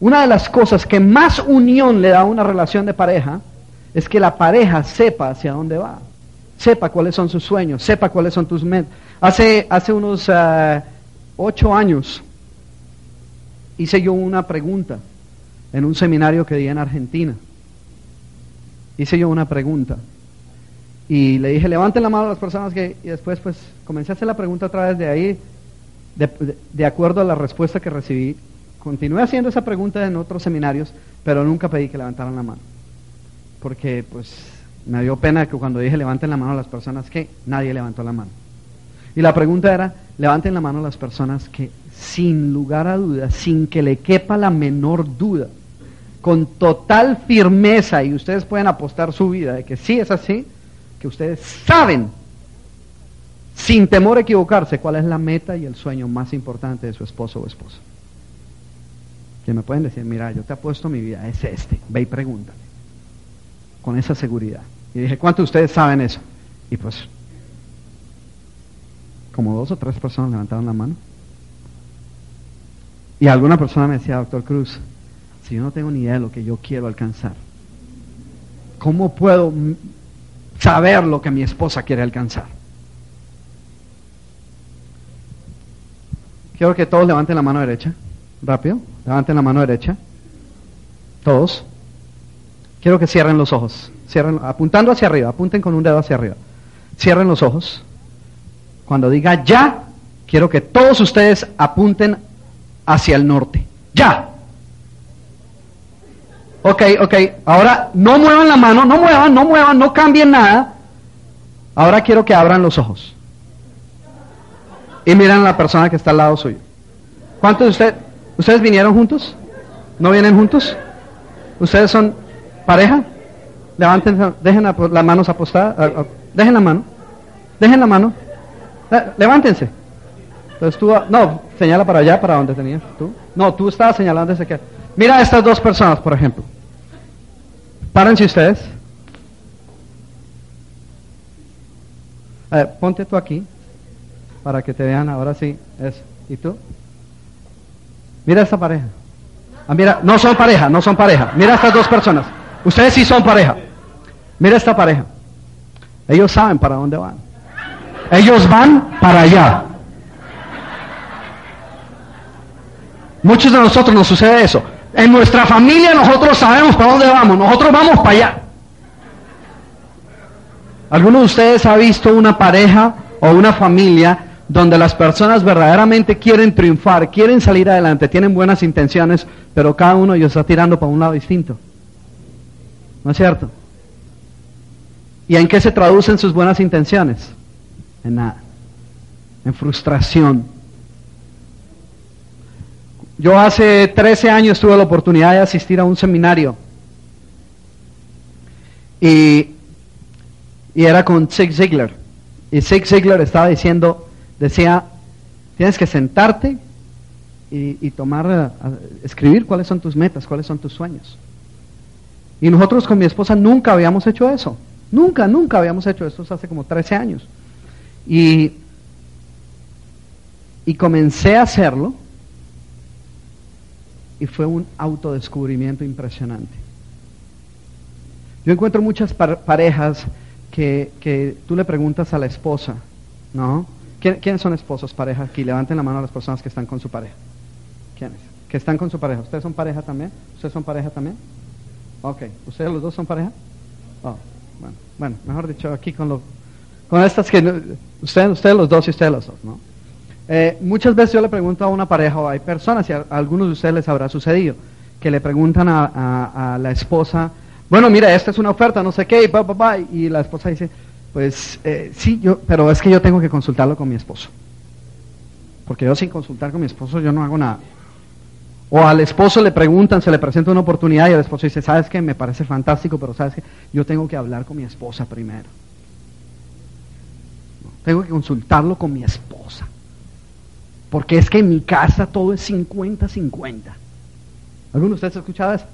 Una de las cosas que más unión le da a una relación de pareja es que la pareja sepa hacia dónde va, sepa cuáles son sus sueños, sepa cuáles son tus metas. Hace, hace unos eh, ocho años hice yo una pregunta en un seminario que di en Argentina. Hice yo una pregunta y le dije, levanten la mano a las personas que... Y después pues comencé a hacer la pregunta otra vez de ahí, de acuerdo a la respuesta que recibí continué haciendo esa pregunta en otros seminarios, pero nunca pedí que levantaran la mano. Porque pues me dio pena que cuando dije levanten la mano a las personas que nadie levantó la mano. Y la pregunta era, levanten la mano a las personas que sin lugar a dudas, sin que le quepa la menor duda, con total firmeza, y ustedes pueden apostar su vida de que sí es así, que ustedes saben, sin temor a equivocarse, cuál es la meta y el sueño más importante de su esposo o esposa que me pueden decir, mira, yo te apuesto mi vida, es este, ve y pregúntale, con esa seguridad. Y dije, ¿cuántos de ustedes saben eso? Y pues, como dos o tres personas levantaron la mano. Y alguna persona me decía, doctor Cruz, si yo no tengo ni idea de lo que yo quiero alcanzar, ¿cómo puedo saber lo que mi esposa quiere alcanzar? Quiero que todos levanten la mano derecha. Rápido. Levanten la mano derecha. Todos. Quiero que cierren los ojos. Cierren, apuntando hacia arriba. Apunten con un dedo hacia arriba. Cierren los ojos. Cuando diga ya, quiero que todos ustedes apunten hacia el norte. Ya. Ok, ok. Ahora no muevan la mano, no muevan, no muevan, no cambien nada. Ahora quiero que abran los ojos. Y miren a la persona que está al lado suyo. ¿Cuántos de ustedes? ¿Ustedes vinieron juntos? ¿No vienen juntos? ¿Ustedes son pareja? Levanten, dejen las manos apostadas. Dejen la mano. Dejen la mano. Levántense. Entonces tú, no, señala para allá, para donde tenías tú. No, tú estabas señalando ese que. Mira a estas dos personas, por ejemplo. Párense ustedes. ponte tú aquí, para que te vean ahora sí. Eso. ¿Y tú? Mira esta pareja. Ah, mira, no son pareja, no son pareja. Mira estas dos personas. Ustedes sí son pareja. Mira esta pareja. Ellos saben para dónde van. Ellos van para allá. Muchos de nosotros nos sucede eso. En nuestra familia nosotros sabemos para dónde vamos. Nosotros vamos para allá. ¿Alguno de ustedes ha visto una pareja o una familia donde las personas verdaderamente quieren triunfar, quieren salir adelante, tienen buenas intenciones, pero cada uno ellos está tirando para un lado distinto. ¿No es cierto? ¿Y en qué se traducen sus buenas intenciones? En nada. En frustración. Yo hace 13 años tuve la oportunidad de asistir a un seminario. Y, y era con Zig Ziglar. Y Zig Ziglar estaba diciendo, decía, tienes que sentarte y, tomar, eh, escribir cuáles son tus metas, cuáles son tus sueños. Y nosotros con mi esposa nunca habíamos hecho eso. Nunca, nunca habíamos hecho eso hace como 13 años. Y, y comencé a hacerlo y fue un autodescubrimiento impresionante. Yo encuentro muchas parejas que, que tú le preguntas a la esposa, ¿no? ¿Quiénes son esposos, pareja aquí? Levanten la mano a las personas que están con su pareja. ¿Quiénes? Que están con su pareja. ¿Ustedes son pareja también? ¿Ustedes son pareja también? Ok. ¿Ustedes los dos son pareja? Oh, bueno, bueno, mejor dicho, aquí con, lo, con estas que... Ustedes, ustedes los dos y ustedes los dos, ¿no? Eh, muchas veces yo le pregunto a una pareja o hay personas, y a, algunos de ustedes les habrá sucedido, que le preguntan a, la esposa, bueno, mira, esta es una oferta, no sé qué, y, y la esposa dice, pues eh, sí, yo, pero es que yo tengo que consultarlo con mi esposo. Porque yo sin consultar con mi esposo yo no hago nada. O al esposo le preguntan, se le presenta una oportunidad y el esposo dice, sabes que me parece fantástico, pero sabes que yo tengo que hablar con mi esposa primero. Tengo que consultarlo con mi esposa. Porque es que en mi casa todo es 50-50. ¿Alguno de ustedes ha escuchado eso?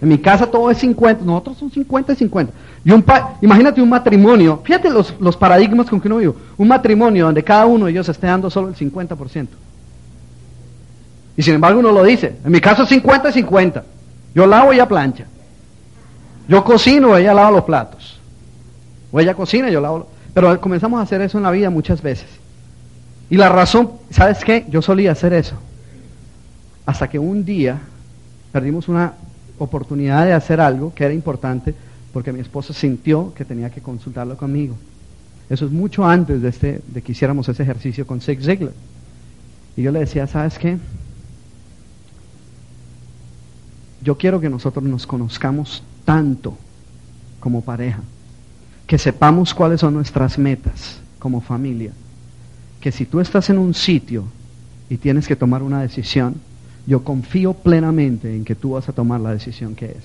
En mi casa todo es 50, nosotros son 50 y 50. Y un imagínate un matrimonio, fíjate los, los paradigmas con que uno vive, un matrimonio donde cada uno de ellos esté dando solo el 50%. Y sin embargo uno lo dice, en mi caso es 50 y 50. Yo lavo y ella plancha. Yo cocino, ella lava los platos. O ella cocina y yo lavo los... Pero comenzamos a hacer eso en la vida muchas veces. Y la razón, ¿sabes qué? Yo solía hacer eso. Hasta que un día perdimos una oportunidad de hacer algo que era importante porque mi esposa sintió que tenía que consultarlo conmigo. Eso es mucho antes de, este, de que hiciéramos ese ejercicio con Zig Ziglar. Y yo le decía, ¿sabes qué? Yo quiero que nosotros nos conozcamos tanto como pareja, que sepamos cuáles son nuestras metas como familia, que si tú estás en un sitio y tienes que tomar una decisión, yo confío plenamente en que tú vas a tomar la decisión que es.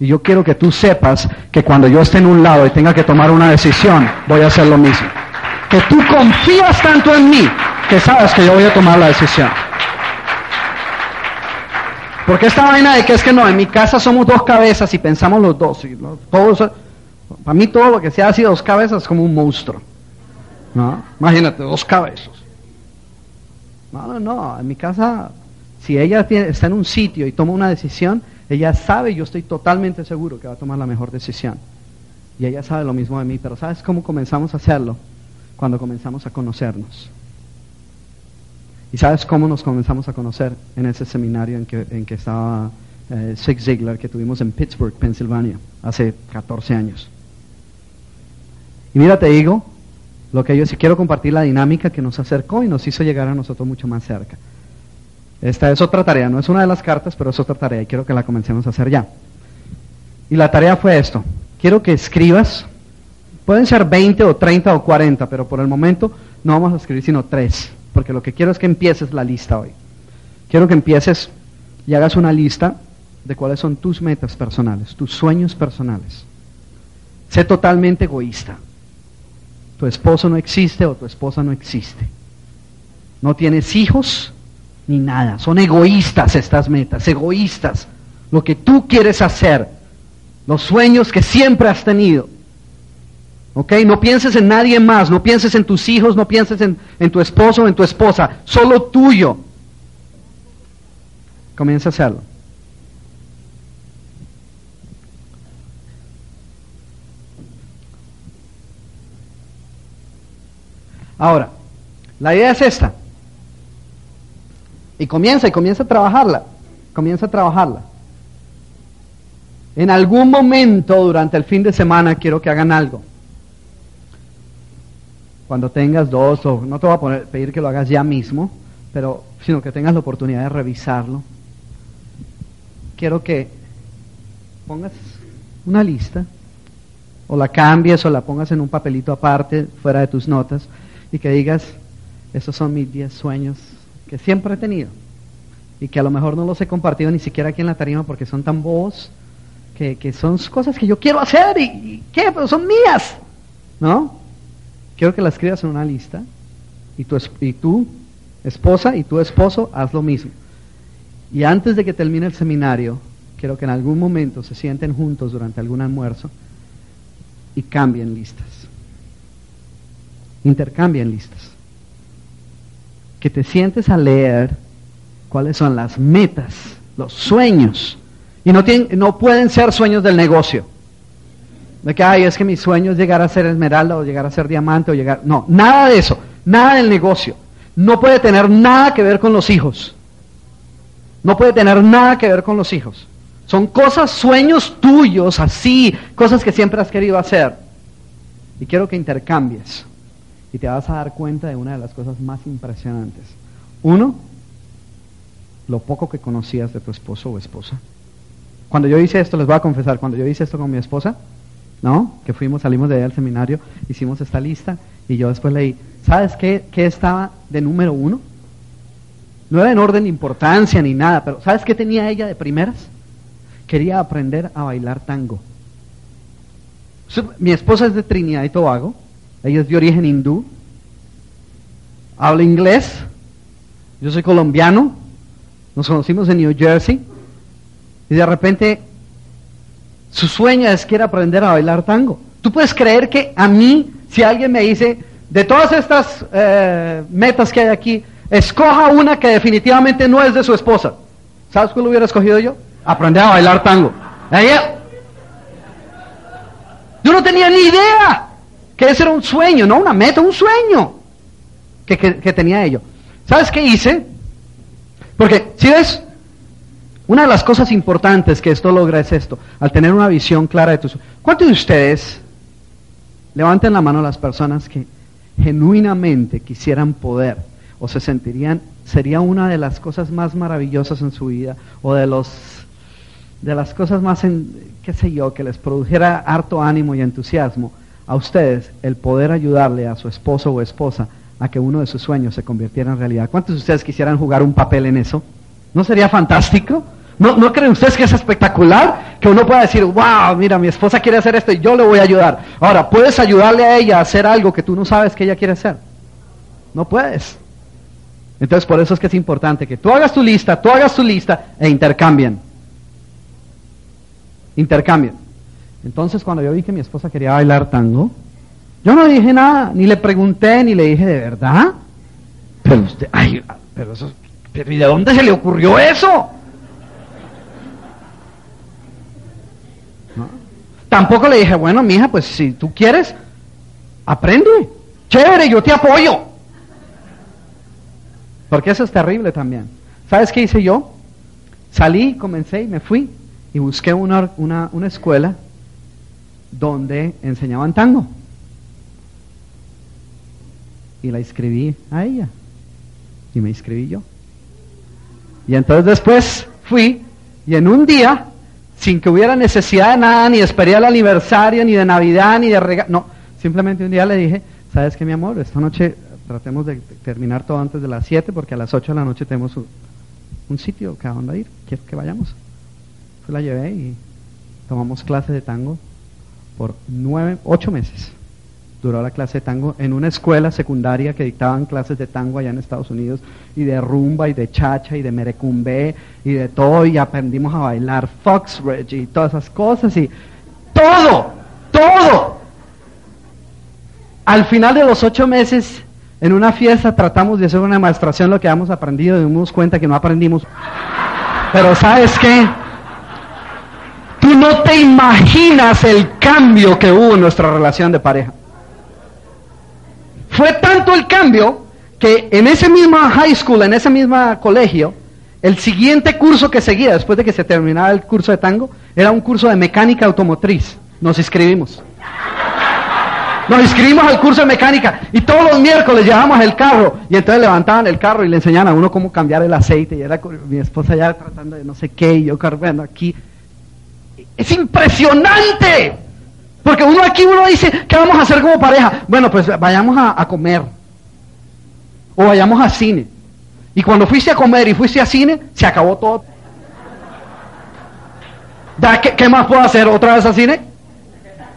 Y yo quiero que tú sepas que cuando yo esté en un lado y tenga que tomar una decisión, voy a hacer lo mismo. Que tú confías tanto en mí que sabes que yo voy a tomar la decisión. Porque esta vaina de que es que no, en mi casa somos dos cabezas y pensamos los dos. Y todos, para mí todo lo que sea así dos cabezas es como un monstruo. ¿no? Imagínate, dos cabezas. No, no, no, en mi casa si ella está en un sitio y toma una decisión, ella sabe, yo estoy totalmente seguro que va a tomar la mejor decisión. Y ella sabe lo mismo de mí, pero ¿sabes cómo comenzamos a hacerlo? Cuando comenzamos a conocernos. ¿Y sabes cómo nos comenzamos a conocer en ese seminario en que, en que estaba eh, Zig Ziglar que tuvimos en Pittsburgh, Pensilvania, hace 14 años? Y mira, te digo, lo que yo sí quiero compartir la dinámica que nos acercó y nos hizo llegar a nosotros mucho más cerca. Esta es otra tarea, no es una de las cartas, pero es otra tarea y quiero que la comencemos a hacer ya. Y la tarea fue esto. Quiero que escribas, pueden ser 20 o 30 o 40, pero por el momento no vamos a escribir sino 3, porque lo que quiero es que empieces la lista hoy. Quiero que empieces y hagas una lista de cuáles son tus metas personales, tus sueños personales. Sé totalmente egoísta. Tu esposo no existe o tu esposa no existe. No tienes hijos, ni nada. Son egoístas estas metas, egoístas. Lo que tú quieres hacer, los sueños que siempre has tenido. ¿Ok? No pienses en nadie más, no pienses en tus hijos, no pienses en, en tu esposo o en tu esposa, solo tuyo. Comienza a hacerlo. Ahora, la idea es esta. Y comienza y comienza a trabajarla. Comienza a trabajarla. En algún momento durante el fin de semana quiero que hagan algo. Cuando tengas dos, o no te voy a poner, pedir que lo hagas ya mismo, pero sino que tengas la oportunidad de revisarlo. Quiero que pongas una lista, o la cambies, o la pongas en un papelito aparte, fuera de tus notas, y que digas, esos son mis 10 sueños que siempre he tenido y que a lo mejor no los he compartido ni siquiera aquí en la tarima porque son tan bobos que, son cosas que yo quiero hacer y, ¿qué? Pero son mías, ¿no? Quiero que las escribas en una lista y tu, y tu esposa y tu esposo haz lo mismo. Y antes de que termine el seminario, quiero que en algún momento se sienten juntos durante algún almuerzo y cambien listas. Intercambien listas que te sientes a leer cuáles son las metas, los sueños. Y no, tienen, no pueden ser sueños del negocio. De que, ay, es que mi sueño es llegar a ser esmeralda o llegar a ser diamante o llegar... No, nada de eso, nada del negocio. No puede tener nada que ver con los hijos. No puede tener nada que ver con los hijos. Son cosas, sueños tuyos, así, cosas que siempre has querido hacer. Y quiero que intercambies y te vas a dar cuenta de una de las cosas más impresionantes. Uno, lo poco que conocías de tu esposo o esposa. Cuando yo hice esto, les voy a confesar, cuando yo hice esto con mi esposa, ¿no? Que fuimos, salimos de ahí al seminario, hicimos esta lista y yo después leí, ¿sabes qué, qué estaba de número uno? No era en orden de importancia ni nada, pero ¿sabes qué tenía ella de primeras? Quería aprender a bailar tango. Mi esposa es de Trinidad y Tobago, ella es de origen hindú, habla inglés, yo soy colombiano, nos conocimos en New Jersey, y de repente su sueño es que aprender a bailar tango. Tú puedes creer que a mí, si alguien me dice, de todas estas eh, metas que hay aquí, escoja una que definitivamente no es de su esposa. ¿Sabes cuál hubiera escogido yo? Aprender a bailar tango. Ella, yo no tenía ni idea que ese era un sueño, no una meta, un sueño que, que tenía ello. ¿Sabes qué hice? Porque, si ves, una de las cosas importantes que esto logra es esto, al tener una visión clara de tus... ¿Cuántos de ustedes levanten la mano las personas que genuinamente quisieran poder o se sentirían, sería una de las cosas más maravillosas en su vida o de los de las cosas más, en, qué sé yo, que les produjera harto ánimo y entusiasmo a ustedes el poder ayudarle a su esposo o esposa a que uno de sus sueños se convirtiera en realidad. ¿Cuántos de ustedes quisieran jugar un papel en eso? ¿No sería fantástico? ¿No, ¿No creen ustedes que es espectacular? Que uno pueda decir, wow, mira, mi esposa quiere hacer esto y yo le voy a ayudar. Ahora, ¿puedes ayudarle a ella a hacer algo que tú no sabes que ella quiere hacer? No puedes. Entonces, por eso es que es importante que tú hagas tu lista, tú hagas tu lista e intercambien. Intercambien. Entonces, cuando yo vi que mi esposa quería bailar tango, yo no dije nada, ni le pregunté, ni le dije, ¿de verdad? Pero usted, ay, pero eso, pero ¿y de dónde se le ocurrió eso? Tampoco le dije, bueno, mija, pues si tú quieres, aprende. Chévere, yo te apoyo. Porque eso es terrible también. ¿Sabes qué hice yo? Salí, comencé y me fui y busqué una, una, una escuela donde enseñaban tango y la inscribí a ella. Y me inscribí yo. Y entonces después fui y en un día, sin que hubiera necesidad de nada, ni de esperar el aniversario, ni de Navidad, ni de regalo, no, simplemente un día le dije, ¿sabes qué, mi amor? Esta noche tratemos de terminar todo antes de las 7 porque a las 8 de la noche tenemos un, sitio que a dónde ir, quiero que vayamos. Pues la llevé y tomamos clase de tango por nueve, ocho meses duró la clase de tango en una escuela secundaria que dictaban clases de tango allá en Estados Unidos y de rumba y de chacha y de merecumbe y de todo y aprendimos a bailar foxbridge y todas esas cosas y todo, todo. Al final de los ocho meses, en una fiesta tratamos de hacer una demostración lo que hemos aprendido y nos dimos cuenta que no aprendimos. Pero ¿sabes qué? No te imaginas el cambio que hubo en nuestra relación de pareja. Fue tanto el cambio que en ese mismo high school, en ese mismo colegio, el siguiente curso que seguía después de que se terminaba el curso de tango era un curso de mecánica automotriz. Nos inscribimos. Nos inscribimos al curso de mecánica y todos los miércoles llevábamos el carro y entonces levantaban el carro y le enseñaban a uno cómo cambiar el aceite y era mi esposa ya tratando de no sé qué y yo bueno aquí. Es impresionante. Porque uno aquí uno dice, ¿qué vamos a hacer como pareja? Bueno, pues vayamos a, comer. O vayamos a cine. Y cuando fuiste a comer y fuiste a cine, se acabó todo. ¿Qué, ¿Qué más puedo hacer? ¿Otra vez a cine?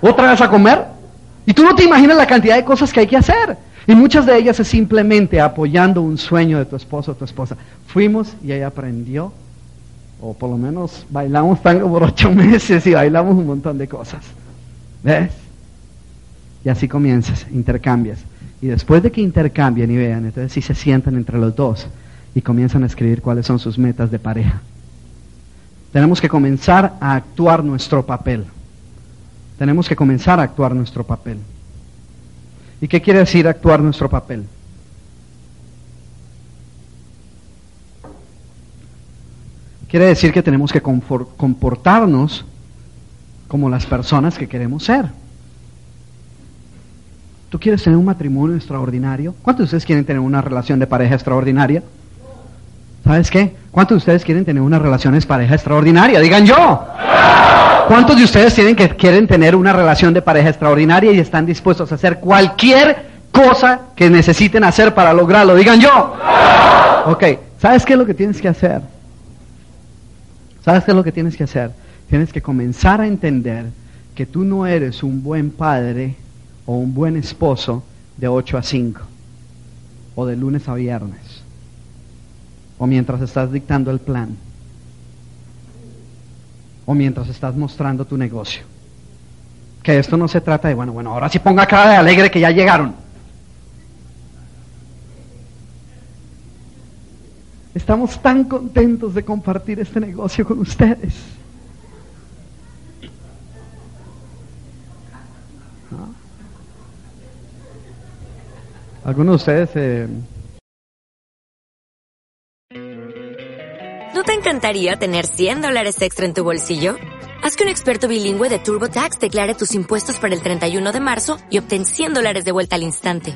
¿Otra vez a comer? Y tú no te imaginas la cantidad de cosas que hay que hacer. Y muchas de ellas es simplemente apoyando un sueño de tu esposo o tu esposa. Fuimos y ella aprendió, o por lo menos bailamos tango por ocho meses y bailamos un montón de cosas. ¿Ves? Y así comienzas, intercambias. Y después de que intercambian y vean, entonces sí se sientan entre los dos y comienzan a escribir cuáles son sus metas de pareja. Tenemos que comenzar a actuar nuestro papel. Tenemos que comenzar a actuar nuestro papel. ¿Y qué quiere decir actuar nuestro papel? Quiere decir que tenemos que comportarnos como las personas que queremos ser. ¿Tú quieres tener un matrimonio extraordinario? ¿Cuántos de ustedes quieren tener una relación de pareja extraordinaria? ¿Sabes qué? ¿Cuántos de ustedes quieren tener una relación de pareja extraordinaria? Digan yo. ¿Cuántos de ustedes tienen que quieren tener una relación de pareja extraordinaria y están dispuestos a hacer cualquier cosa que necesiten hacer para lograrlo? Digan yo. Ok, ¿Sabes qué es lo que tienes que hacer? ¿Sabes qué es lo que tienes que hacer? Tienes que comenzar a entender que tú no eres un buen padre o un buen esposo de 8 a 5 o de lunes a viernes o mientras estás dictando el plan o mientras estás mostrando tu negocio. Que esto no se trata de, bueno, bueno, ahora sí ponga cara de alegre que ya llegaron. Estamos tan contentos de compartir este negocio con ustedes. Algunos de ustedes... Eh... ¿No te encantaría tener 100 dólares extra en tu bolsillo? Haz que un experto bilingüe de TurboTax declare tus impuestos para el 31 de marzo y obtén 100 dólares de vuelta al instante.